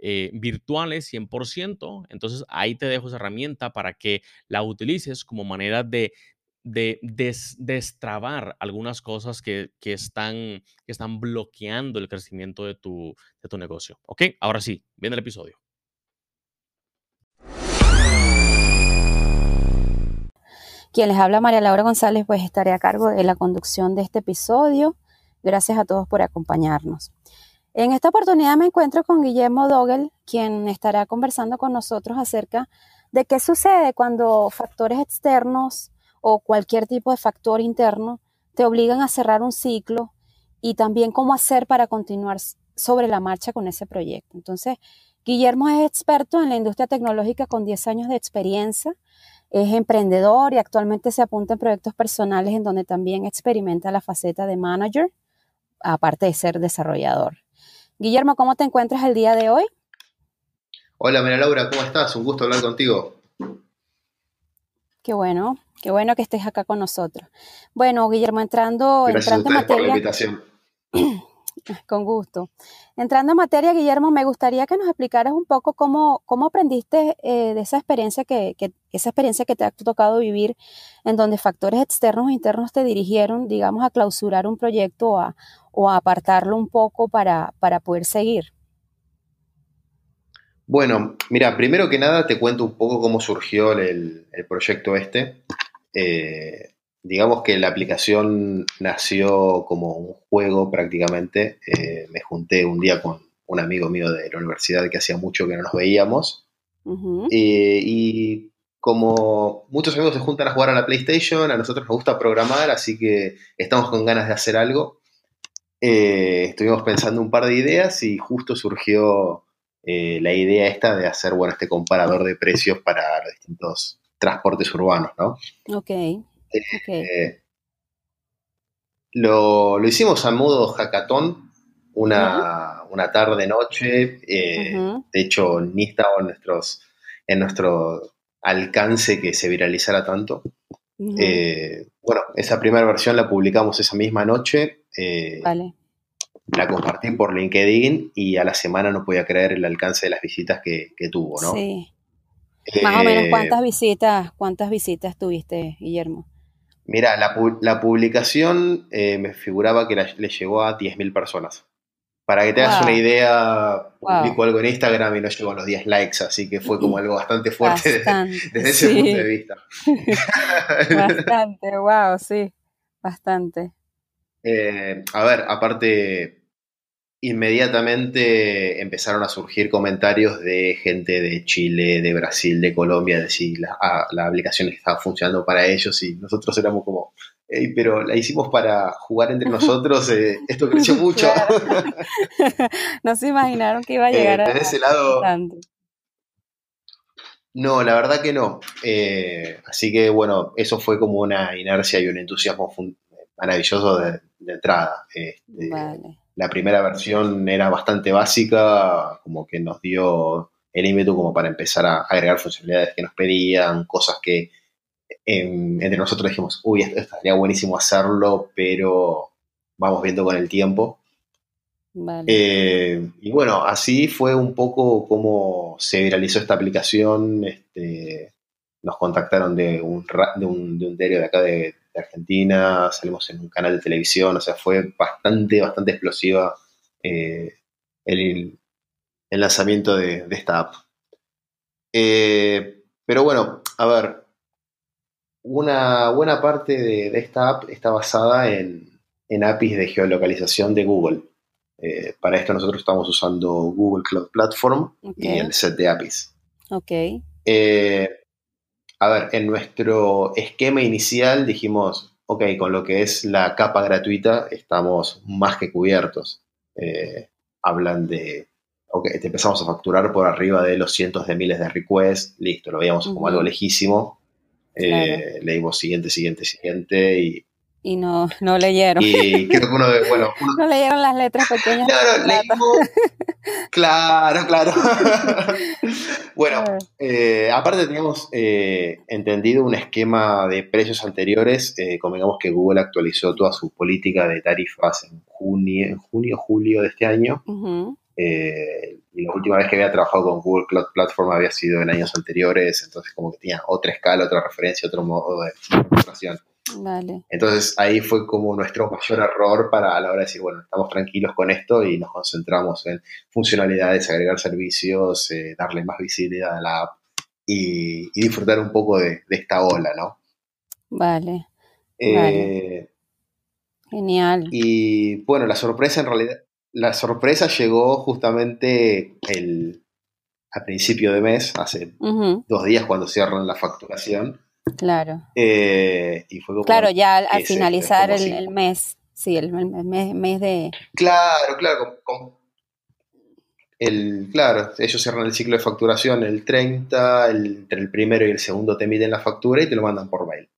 eh, virtuales 100%. Entonces ahí te dejo esa herramienta para que la utilices como manera de, de destrabar algunas cosas que, que, están, que están bloqueando el crecimiento de tu, de tu negocio. ¿Ok? Ahora sí, viene el episodio. Quien les habla María Laura González, pues estaré a cargo de la conducción de este episodio. Gracias a todos por acompañarnos. En esta oportunidad me encuentro con Guillermo Dogel, quien estará conversando con nosotros acerca de qué sucede cuando factores externos o cualquier tipo de factor interno te obligan a cerrar un ciclo y también cómo hacer para continuar sobre la marcha con ese proyecto. Entonces, Guillermo es experto en la industria tecnológica con 10 años de experiencia, es emprendedor y actualmente se apunta en proyectos personales en donde también experimenta la faceta de manager, aparte de ser desarrollador. Guillermo, ¿cómo te encuentras el día de hoy? Hola, María Laura, ¿cómo estás? Un gusto hablar contigo. Qué bueno, qué bueno que estés acá con nosotros. Bueno, Guillermo, entrando, entrando en materia. Por la invitación. Con gusto. Entrando en materia, Guillermo, me gustaría que nos explicaras un poco cómo, cómo aprendiste eh, de esa experiencia que, esa experiencia que te ha tocado vivir, en donde factores externos e internos te dirigieron, digamos, a clausurar un proyecto o a, o apartarlo un poco para, para poder seguir. Bueno, mira, primero que nada te cuento un poco cómo surgió el, el proyecto este. Eh, digamos que la aplicación nació como un juego prácticamente. Eh, me junté un día con un amigo mío de la universidad que hacía mucho que no nos veíamos. Eh, y como muchos amigos se juntan a jugar a la PlayStation, a nosotros nos gusta programar, así que estamos con ganas de hacer algo. Eh, estuvimos pensando un par de ideas y justo surgió la idea esta de hacer, bueno, este comparador de precios para los distintos transportes urbanos, ¿no? Ok. Eh, lo, hicimos a modo hackathon, una, una tarde-noche. Eh, de hecho, ni estaba en, nuestros, en nuestro alcance que se viralizara tanto. Eh, bueno, esa primera versión la publicamos esa misma noche. vale. La compartí por LinkedIn y a la semana no podía creer el alcance de las visitas que, que tuvo, ¿no? Sí. Más o menos cuántas visitas, cuántas visitas tuviste, Guillermo. Mira, la, publicación eh, me figuraba que le llegó a 10.000 personas. Para que te hagas una idea, publicó algo en Instagram y no llegó a los 10 likes, así que fue como algo bastante fuerte desde, ese punto de vista. bastante, wow, sí, bastante. Eh, a ver, aparte, inmediatamente empezaron a surgir comentarios de gente de Chile, de Brasil, de Colombia, de decir la, la aplicación estaba funcionando para ellos y nosotros éramos como, pero la hicimos para jugar entre nosotros, eh, esto creció mucho. no se imaginaron que iba a llegar a... ese lado... No, la verdad que no. Eh, así que bueno, eso fue como una inercia y un entusiasmo maravilloso de, entrada. Este, la primera versión era bastante básica, como que nos dio el ímpetu como para empezar a agregar funcionalidades que nos pedían, cosas que em, entre nosotros dijimos, uy, esto estaría buenísimo hacerlo, pero vamos viendo con el tiempo. Eh, y bueno, así fue un poco como se viralizó esta aplicación. Este, nos contactaron de un, de un, de un diario de acá de, Argentina, salimos en un canal de televisión, o sea, fue bastante, bastante explosiva eh, el, lanzamiento de, esta app. Eh, pero bueno, a ver, una buena parte de, esta app está basada en, en APIs de geolocalización de Google. Eh, para esto nosotros estamos usando Google Cloud Platform y el set de APIs. Ok. Eh, a ver, en nuestro esquema inicial dijimos, ok, con lo que es la capa gratuita estamos más que cubiertos. Eh, hablan de, ok, te empezamos a facturar por arriba de los cientos de miles de requests, listo, lo veíamos como algo lejísimo. leímos siguiente, siguiente, siguiente y y no, no leyeron. Y creo que uno de, bueno. no leyeron las letras pequeñas. Claro, leímos. claro, claro. bueno, eh, aparte teníamos eh, entendido un esquema de precios anteriores. Eh, convengamos que Google actualizó toda su política de tarifas en junio, en junio julio de este año. Eh, y la última vez que había trabajado con Google Cloud Platform había sido en años anteriores, entonces como que tenía otra escala, otra referencia, otro modo de Entonces ahí fue como nuestro mayor error para a la hora de decir, bueno, estamos tranquilos con esto y nos concentramos en funcionalidades, agregar servicios, eh, darle más visibilidad a la app y, disfrutar un poco de, esta ola, ¿no? Vale. Eh, Genial. Y bueno, la sorpresa en realidad, la sorpresa llegó justamente el, a principio de mes, hace dos días cuando cierran la facturación Claro. Eh, claro, ya al, finalizar el, mes, sí, el, mes, de... Claro, claro. el, claro, ellos cierran el ciclo de facturación el 30, entre el primero y el segundo te emiten la factura y te lo mandan por mail.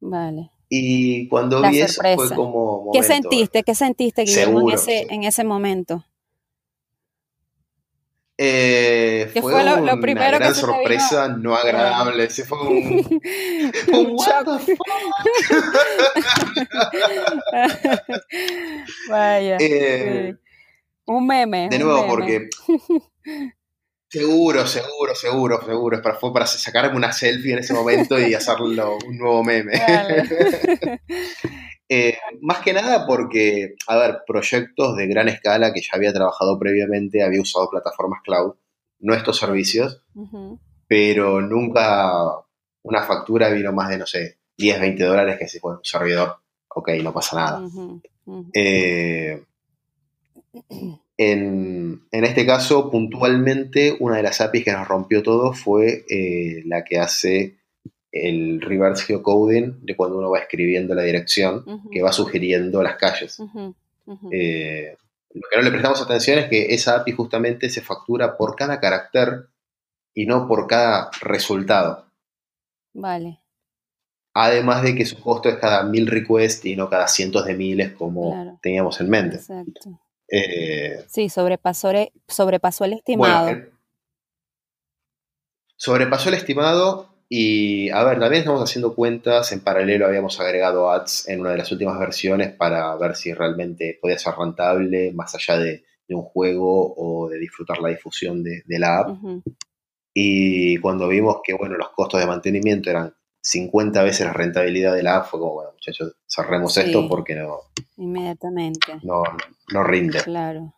Vale. Y cuando vi eso fue como... ¿Qué sentiste? ¿Qué sentiste, Guillermo, en, ese, en ese momento? Eh, fue, fue lo, una gran sorpresa no agradable. Ese fue un, un the Vaya. Eh, un meme. De nuevo, porque seguro, seguro, seguro, seguro. fue para sacarme una selfie en ese momento y hacerlo un nuevo meme. Eh, más que nada porque, a ver, proyectos de gran escala que ya había trabajado previamente, había usado plataformas cloud, no estos servicios, pero nunca una factura vino más de, no sé, 10, 20 dólares que se fue un servidor, ok, no pasa nada. Eh, en, este caso, puntualmente, una de las APIs que nos rompió todo fue eh, la que hace el reverse geocoding de cuando uno va escribiendo la dirección, que va sugiriendo las calles. Eh, lo que no le prestamos atención es que esa API justamente se factura por cada carácter y no por cada resultado. Vale. Además de que su costo es cada mil requests y no cada cientos de miles como teníamos en mente. Exacto. Eh, sí, sobrepasó, sobrepasó el estimado. Eh, sobrepasó el estimado y a ver, también estamos haciendo cuentas, en paralelo habíamos agregado ads en una de las últimas versiones para ver si realmente podía ser rentable más allá de, un juego o de disfrutar la difusión de, la app. Y cuando vimos que bueno, los costos de mantenimiento eran 50 veces la rentabilidad de la app, fue como, bueno, muchachos, cerremos esto porque no... Inmediatamente. No, no rinde. Claro.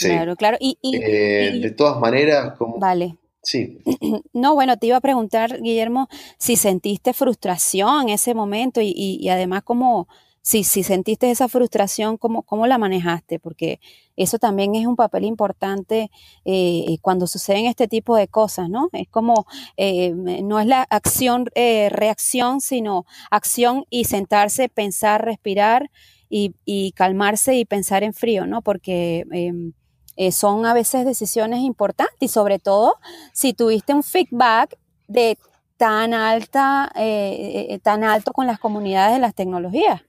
Claro, claro. Y, eh, de todas maneras, como... Vale. Sí. No, bueno, te iba a preguntar, Guillermo, si sentiste frustración en ese momento y, además cómo, si, si sentiste esa frustración, ¿cómo, ¿cómo la manejaste? Porque eso también es un papel importante eh, cuando suceden este tipo de cosas, ¿no? Es como, eh, no es la acción, eh, reacción, sino acción y sentarse, pensar, respirar y, y calmarse y pensar en frío, ¿no? Porque em, son a veces decisiones importantes y sobre todo si tuviste un feedback de tan alta, tan alto con las comunidades de las tecnologías.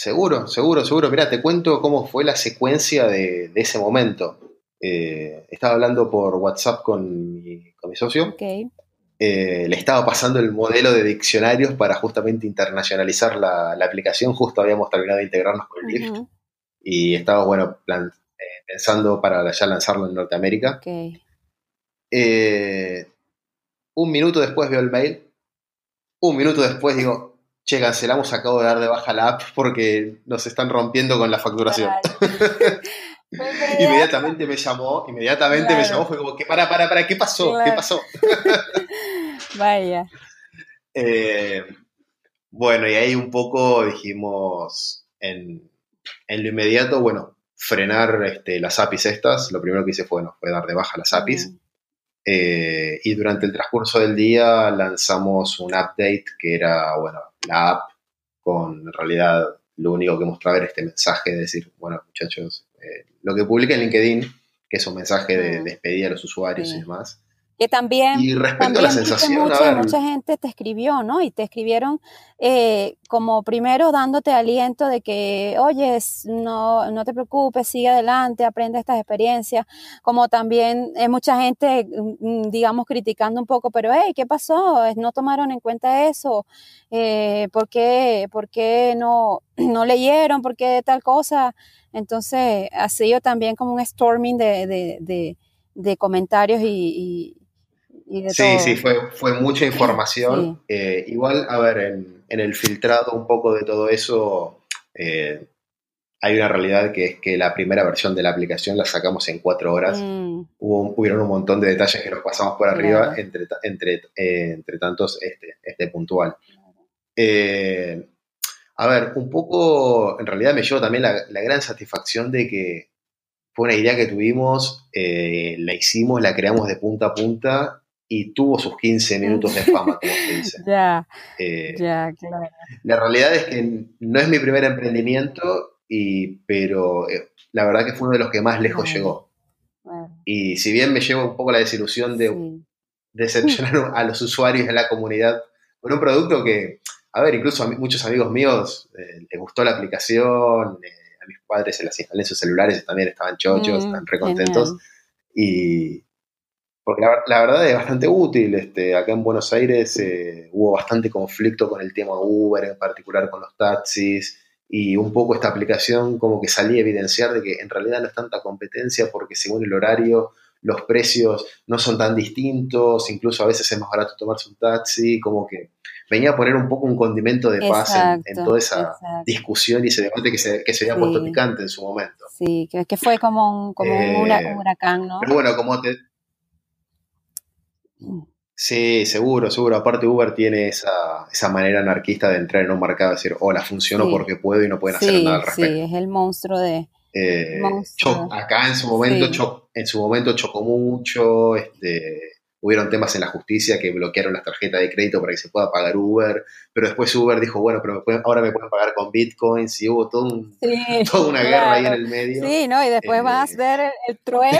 Seguro, seguro, seguro. Mira, te cuento cómo fue la secuencia de, ese momento. Eh, estaba hablando por WhatsApp con mi, socio. Eh, le estaba pasando el modelo de diccionarios para justamente internacionalizar la, aplicación. Justo habíamos terminado de integrarnos con el Lift. Y estaba, bueno, eh, pensando para ya lanzarlo en Norteamérica. un minuto después veo el mail. Un minuto después digo, che, cancelamos, acabo de dar de baja la app porque nos están rompiendo con la facturación. inmediatamente me llamó, inmediatamente me llamó, fue como que para, para, para, ¿qué pasó? ¿Qué pasó? Vaya. Eh, bueno, y ahí un poco dijimos en, lo inmediato, bueno, frenar este, las APIs estas. Lo primero que hice fue, bueno, fue dar de baja las APIs. Eh, y durante el transcurso del día lanzamos un update que era, bueno, la app con en realidad lo único que mostraba era este mensaje de decir, bueno, muchachos, eh, lo que publica en LinkedIn, que es un mensaje de despedida a los usuarios y demás, que también, y respecto a la sensación, mucha, mucha gente te escribió, ¿no? Y te escribieron eh, como primero dándote aliento de que, oye, no, no te preocupes, sigue adelante, aprende estas experiencias, como también hay mucha gente, mm, digamos, criticando un poco, pero, hey, ¿qué pasó? ¿No tomaron en cuenta eso? Eh, ¿por, qué, ¿Por qué no, no leyeron? ¿Por qué tal cosa? Entonces, ha sido también como un storming de, de, de, de comentarios y, sí, sí, fue, fue mucha información. Eh, igual, a ver, en, el filtrado un poco de todo eso, eh, hay una realidad que es que la primera versión de la aplicación la sacamos en cuatro horas. Mm. Hubo, hubieron un montón de detalles que nos pasamos por arriba, entre, entre, eh, entre tantos este, este puntual. a ver, un poco, en realidad me llevo también la, la gran satisfacción de que fue una idea que tuvimos, la hicimos, la creamos de punta a punta y tuvo sus 15 minutos de fama, como se dice. ya, eh, ya, claro. La realidad es que no es mi primer emprendimiento, y, pero eh, la verdad que fue uno de los que más lejos llegó. Y si bien me llevo un poco la desilusión de decepcionar a los usuarios de la comunidad con un producto que, a ver, incluso a muchos amigos míos eh, les gustó la aplicación, a mis padres se las instalé en sus celulares, también estaban chochos, mm, están recontentos. Y, porque la, verdad es bastante útil. Este, acá en Buenos Aires eh, hubo bastante conflicto con el tema Uber, en particular con los taxis, y un poco esta aplicación como que salía a evidenciar de que en realidad no es tanta competencia porque según el horario los precios no son tan distintos, incluso a veces es más barato tomarse un taxi, como que venía a poner un poco un condimento de paz en, toda esa discusión y ese debate que se, que se había puesto picante en su momento. Sí, que, fue como un, como un eh, huracán, ¿no? Pero bueno, como te, Sí, seguro, seguro. Aparte Uber tiene esa, esa manera anarquista de entrar en un mercado y decir, hola, funciono porque puedo y no pueden hacer nada al respecto. Sí, es el monstruo de... Eh, acá en su momento, en su momento chocó mucho, este, hubieron temas en la justicia que bloquearon las tarjetas de crédito para que se pueda pagar Uber, pero después Uber dijo, bueno, pero ahora me pueden pagar con bitcoins y hubo todo toda una guerra ahí en el medio. Sí, ¿no? Y después van a eh, hacer el, trueque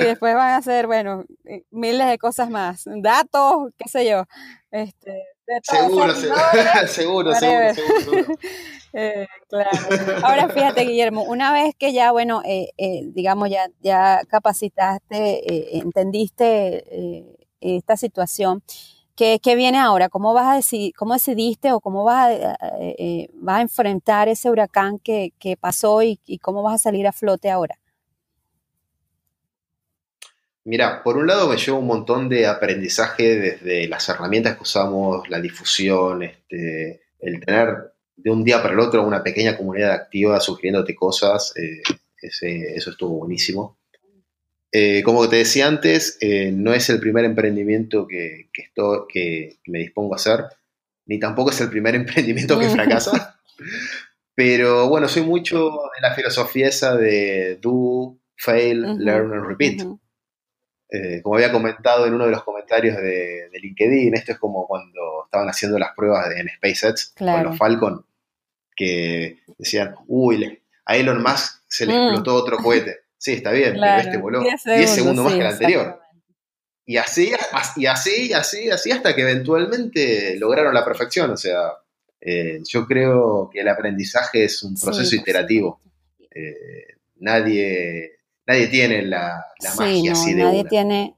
y después van a hacer, bueno, eh, miles de cosas más, datos, qué sé yo. Este, seguro, seguro, seguro, seguro, eh, claro. Ahora fíjate, Guillermo, una vez que ya, bueno, eh, eh, digamos, ya, ya capacitaste, entendiste esta situación, ¿qué, viene ahora? ¿Cómo vas a decidir, cómo decidiste o cómo vas a, vas a enfrentar ese huracán que, pasó y, y cómo vas a salir a flote ahora? Mira, por un lado me llevo un montón de aprendizaje desde las herramientas que usamos, la difusión, este, el tener de un día para el otro una pequeña comunidad activa sugiriéndote cosas, eh, eso estuvo buenísimo. Eh, como te decía antes, eh, no es el primer emprendimiento que, que, me dispongo a hacer. ni tampoco es el primer emprendimiento que fracasa. Pero bueno, soy mucho de la filosofía esa de do, fail, learn and repeat. Eh, como había comentado en uno de los comentarios de, LinkedIn, esto es como cuando estaban haciendo las pruebas en SpaceX con los Falcon, que decían, uy, a Elon Musk se le mm. explotó otro cohete. Sí, está bien, pero este voló 10 segundos, más que el anterior. Y así, y así, así, así, hasta que eventualmente lograron la perfección. O sea, eh, yo creo que el aprendizaje es un proceso iterativo. Eh, nadie, nadie tiene la, magia así de nadie tiene...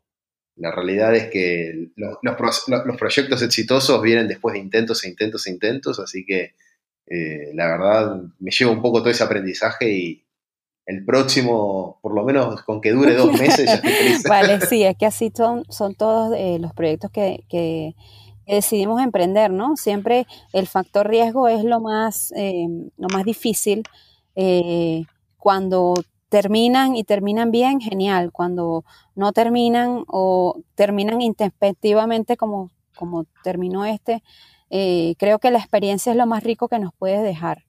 La realidad es que los, los, proyectos exitosos vienen después de intentos e intentos e intentos, así que eh, la verdad me llevo un poco todo ese aprendizaje y, el próximo, por lo menos con que dure dos meses, ya estoy feliz. vale, sí, es que así son, son todos eh, los proyectos que, decidimos emprender, ¿no? Siempre el factor riesgo es lo más, eh, lo más difícil. Cuando terminan y terminan bien, genial. Cuando no terminan o terminan intempestivamente como, como terminó este, creo que la experiencia es lo más rico que nos puede dejar.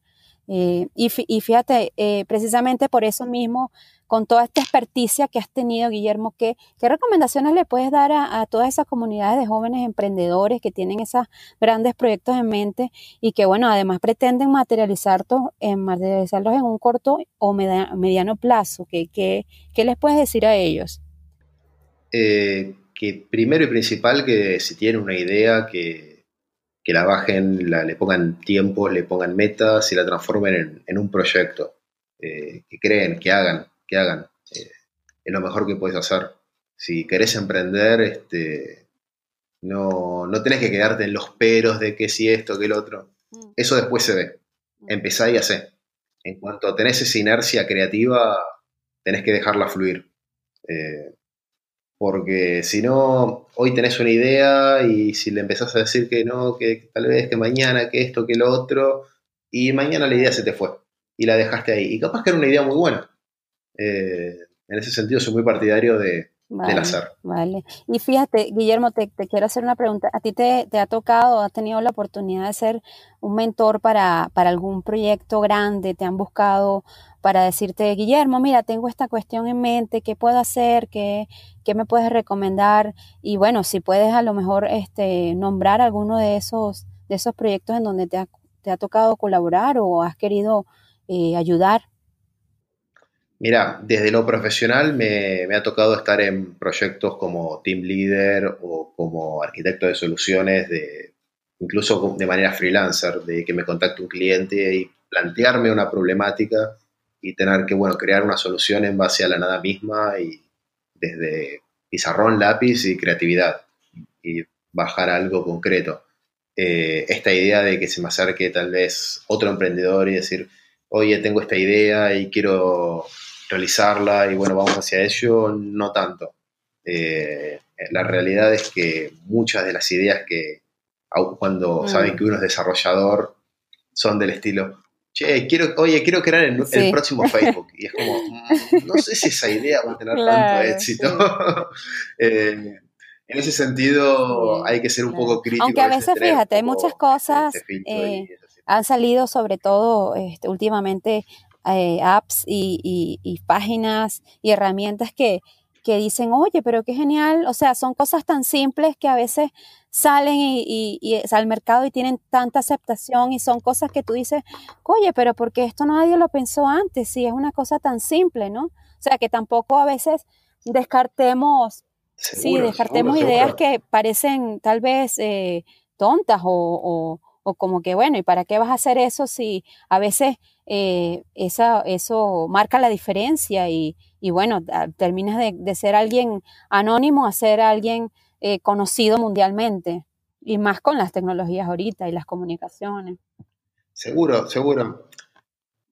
Eh, y, fíjate, eh, precisamente por eso mismo, con toda esta experticia que has tenido, Guillermo, ¿qué, qué recomendaciones le puedes dar a, todas esas comunidades de jóvenes emprendedores que tienen esos grandes proyectos en mente y que, bueno, además pretenden materializarlos en, materializarlos en un corto o mediano plazo? ¿Qué, qué, qué les puedes decir a ellos? Eh, que primero y principal, que si tienen una idea que que la bajen, le pongan tiempo, le pongan metas y la transformen en, un proyecto. Eh, que creen, que hagan, que hagan. Eh, es lo mejor que puedes hacer. Si querés emprender, este, no, no tenés que quedarte en los peros de que si esto, que el otro. Mm. Eso después se ve. Mm. Empezá y hacé. En cuanto tenés esa inercia creativa, tenés que dejarla fluir. Eh, porque si no, hoy tenés una idea y si le empezás a decir que no, que tal vez que mañana, que esto, que lo otro, y mañana la idea se te fue y la dejaste ahí. Y capaz que era una idea muy buena. Eh, en ese sentido soy muy partidario de, del hacer. Vale. Y fíjate, Guillermo, te, quiero hacer una pregunta. ¿A ti te, te, ha tocado, has tenido la oportunidad de ser un mentor para, para algún proyecto grande? ¿Te han buscado para decirte, Guillermo, mira, tengo esta cuestión en mente, ¿qué puedo hacer? ¿Qué, qué me puedes recomendar? Y bueno, si puedes a lo mejor este, nombrar alguno de esos, de esos proyectos en donde te ha, te ha tocado colaborar o has querido eh, ayudar. Mira, desde lo profesional me, me, ha tocado estar en proyectos como team leader o como arquitecto de soluciones, de, incluso de manera freelancer, de que me contacte un cliente y plantearme una problemática y tener que, bueno, crear una solución en base a la nada misma y desde pizarrón, lápiz y creatividad y bajar algo concreto. Eh, esta idea de que se me acerque tal vez otro emprendedor y decir, oye, tengo esta idea y quiero realizarla y bueno, vamos hacia ello, no tanto. Eh, la realidad es que muchas de las ideas que, cuando mm. saben que uno es desarrollador, son del estilo, che, quiero, oye, quiero crear el, próximo Facebook. Y es como, mm, no sé si esa idea va a tener tanto éxito. Eh, en ese sentido, hay que ser un poco crítico. Aunque a veces, fíjate, hay muchas cosas, eh, han salido sobre todo este, últimamente eh, apps y, páginas y herramientas que, que dicen, oye, pero qué genial, o sea, son cosas tan simples que a veces salen y, y, al mercado y tienen tanta aceptación y son cosas que tú dices, oye, pero porque esto nadie lo pensó antes, si es una cosa tan simple, ¿no? O sea, que tampoco a veces descartemos, sí, descartemos ideas que parecen tal vez eh, tontas o, o, como que, bueno, ¿y para qué vas a hacer eso si a veces eh, esa, eso marca la diferencia y, y bueno, terminas de, de, ser alguien anónimo a ser alguien eh, conocido mundialmente, y más con las tecnologías ahorita y las comunicaciones. Seguro, seguro.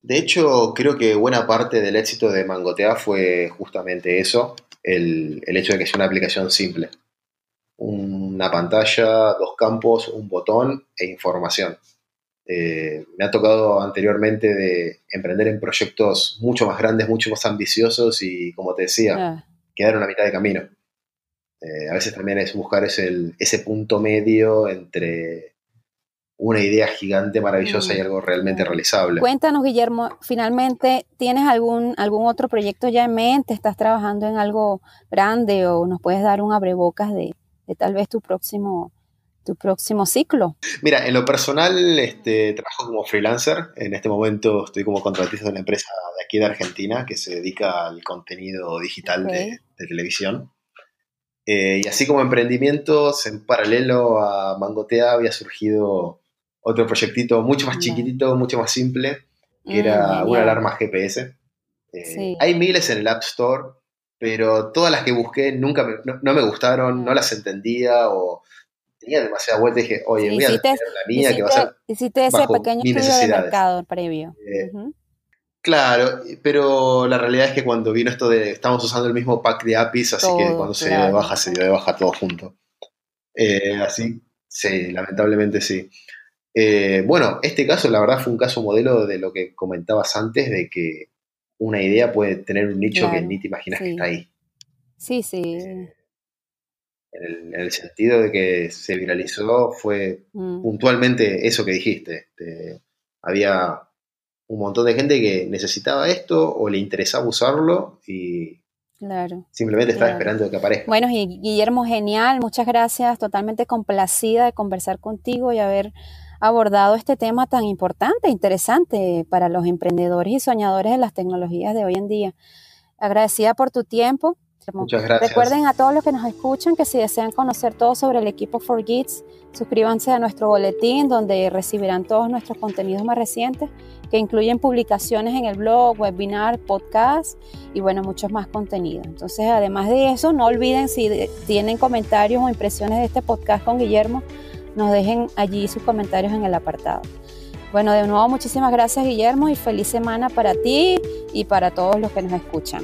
De hecho, creo que buena parte del éxito de Mangotea fue justamente eso, el, hecho de que sea una aplicación simple. Una pantalla, dos campos, un botón e información. Eh, me ha tocado anteriormente de emprender en proyectos mucho más grandes, mucho más ambiciosos y, como te decía, quedar a mitad de camino. Eh, a veces también es buscar ese, ese punto medio entre una idea gigante, maravillosa y algo realmente realizable. Cuéntanos, Guillermo, finalmente, ¿tienes algún, algún otro proyecto ya en mente? ¿Estás trabajando en algo grande o nos puedes dar un abrebocas de, de tal vez tu próximo, tu próximo ciclo? Mira, en lo personal, este, trabajo como freelancer. En este momento estoy como contratista de una empresa de aquí de Argentina que se dedica al contenido digital de, televisión. Eh, y así como emprendimientos, en paralelo a Mangotea había surgido otro proyectito mucho más chiquitito, mucho más simple, que era mm, una alarma GPS. Eh, hay miles en el App Store, pero todas las que busqué nunca no, me gustaron, no las entendía o tenía demasiada vuelta y dije, oye, voy a la mía que va a ser. Hiciste ese pequeño estudio de mercado previo. Eh, claro, pero la realidad es que cuando vino esto de estamos usando el mismo pack de APIs, así que cuando se dio de baja, se dio de baja todo junto. Eh, así, sí, lamentablemente sí. Eh, bueno, este caso la verdad fue un caso modelo de lo que comentabas antes, de que una idea puede tener un nicho que ni te imaginas que está ahí. Sí, sí. Eh, en, el, sentido de que se viralizó fue mm. puntualmente eso que dijiste. había un montón de gente que necesitaba esto o le interesaba usarlo y Claro. Simplemente estaba esperando que aparezca. Bueno, y Guillermo, genial, muchas gracias, totalmente complacida de conversar contigo y haber abordado este tema tan importante, interesante para los emprendedores y soñadores de las tecnologías de hoy en día. Agradecida por tu tiempo. Muchas gracias. Recuerden a todos los que nos escuchan que si desean conocer todo sobre el equipo For Gits, suscríbanse a nuestro boletín donde recibirán todos nuestros contenidos más recientes que incluyen publicaciones en el blog, webinar, podcast y bueno, muchos más contenidos. Entonces, además de eso, no olviden si tienen comentarios o impresiones de este podcast con Guillermo, nos dejen allí sus comentarios en el apartado. Bueno, de nuevo muchísimas gracias Guillermo y feliz semana para ti y para todos los que nos escuchan.